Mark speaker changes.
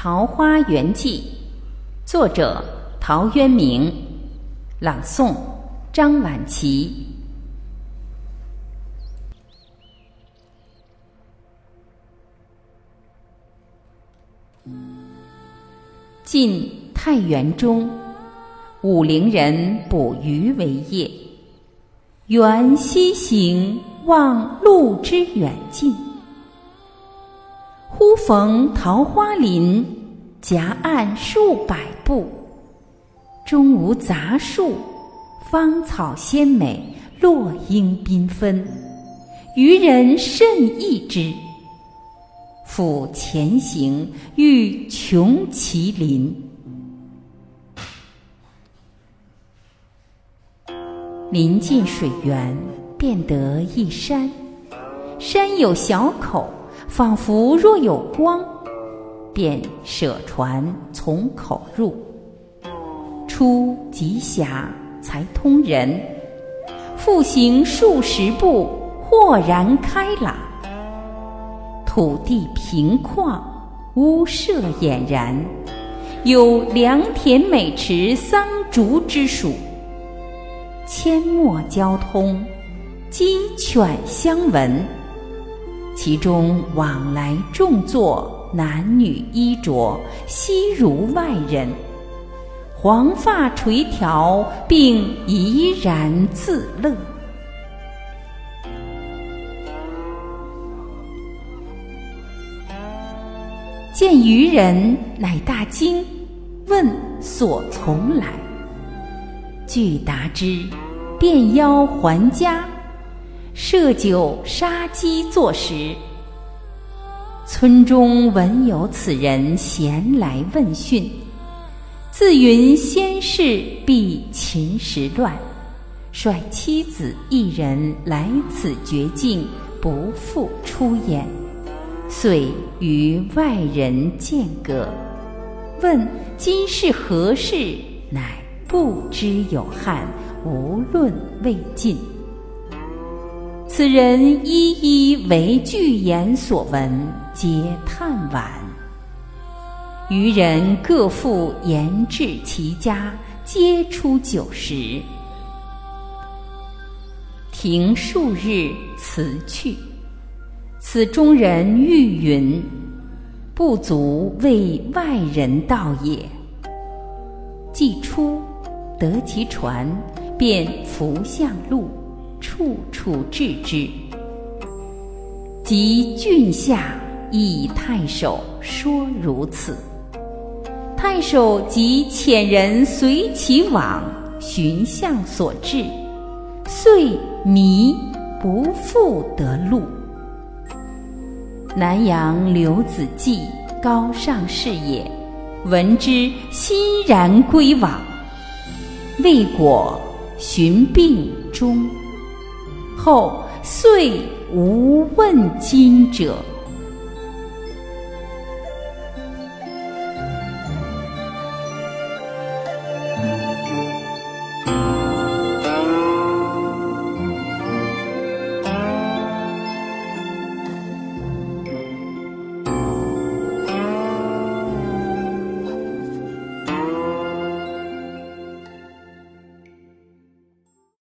Speaker 1: 桃花源记》，作者陶渊明，朗诵张晚琪。晋太原中，武陵人捕鱼为业。缘溪行，望路之远近。忽逢桃花林，夹岸数百步，中无杂树，芳草鲜美，落英缤纷，渔人甚异之。复前行，欲穷其林。临近水源，便得一山，山有小口，仿佛若有光，便舍船从口入。出极狭，才通人。复行数十步，豁然开朗。土地平旷，屋舍俨然，有良田美池桑竹之属。阡陌交通，鸡犬相闻。其中往来种作，男女衣着，悉如外人。黄发垂髫，并怡然自乐。见渔人，乃大惊，问所从来。具答之，便邀还家，设酒杀鸡作食。村中闻有此人，咸来问讯，自云先世避秦时乱，率妻子一人来此绝境，不复出焉。遂与外人间隔，问今是何世，乃不知有汉，无论未尽。此人一一为具言所闻，皆叹惋。余人各复言至其家，皆出酒食，停数日，辞去。此中人欲云：“不足为外人道也。”既出，得其船，便扶向路，处处置之。及郡下，以太守说如此。太守即遣人随其往，寻向所至，遂迷，不复得路。南阳刘子骥，高尚士也。闻之，欣然归往。未果，寻病终。后遂无问津者。